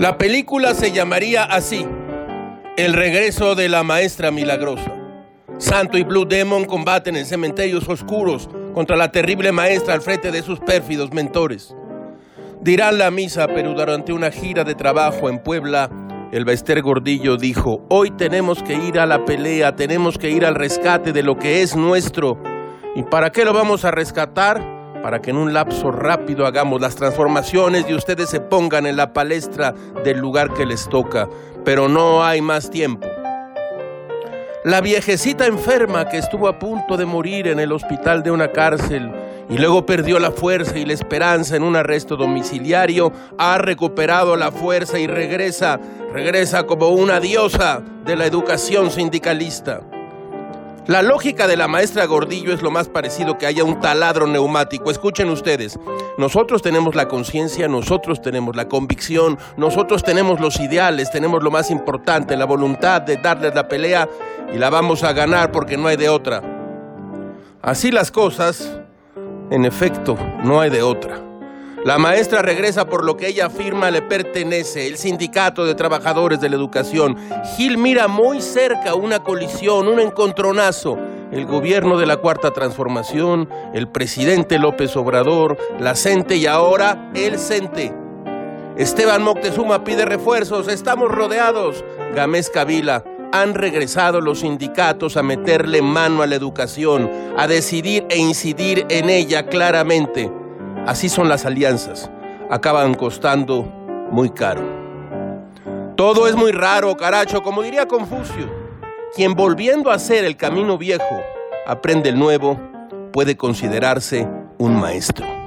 La película se llamaría así, El regreso de la maestra milagrosa. Santo y Blue Demon combaten en cementerios oscuros contra la terrible maestra al frente de sus pérfidos mentores. Dirán la misa, pero durante una gira de trabajo en Puebla, el Bester Gordillo dijo, hoy tenemos que ir a la pelea, tenemos que ir al rescate de lo que es nuestro. ¿Y para qué lo vamos a rescatar? Para que en un lapso rápido hagamos las transformaciones y ustedes se pongan en la palestra del lugar que les toca, pero no hay más tiempo. La viejecita enferma que estuvo a punto de morir en el hospital de una cárcel y luego perdió la fuerza y la esperanza en un arresto domiciliario, ha recuperado la fuerza y regresa, regresa como una diosa de la educación sindicalista. La lógica de la maestra Gordillo es lo más parecido que haya un taladro neumático. Escuchen ustedes, nosotros tenemos la conciencia, nosotros tenemos la convicción, nosotros tenemos los ideales, tenemos lo más importante, la voluntad de darles la pelea y la vamos a ganar porque no hay de otra. Así las cosas, en efecto, no hay de otra. La maestra regresa por lo que ella afirma le pertenece, el sindicato de trabajadores de la educación. Gil mira muy cerca una colisión, un encontronazo. El gobierno de la Cuarta Transformación, el presidente López Obrador, la CENTE y ahora el CENTE. Esteban Moctezuma pide refuerzos, estamos rodeados. Gamés Kabila, han regresado los sindicatos a meterle mano a la educación, a decidir e incidir en ella claramente. Así son las alianzas. Acaban costando muy caro. Todo es muy raro, caracho, como diría Confucio. Quien volviendo a hacer el camino viejo aprende el nuevo, puede considerarse un maestro.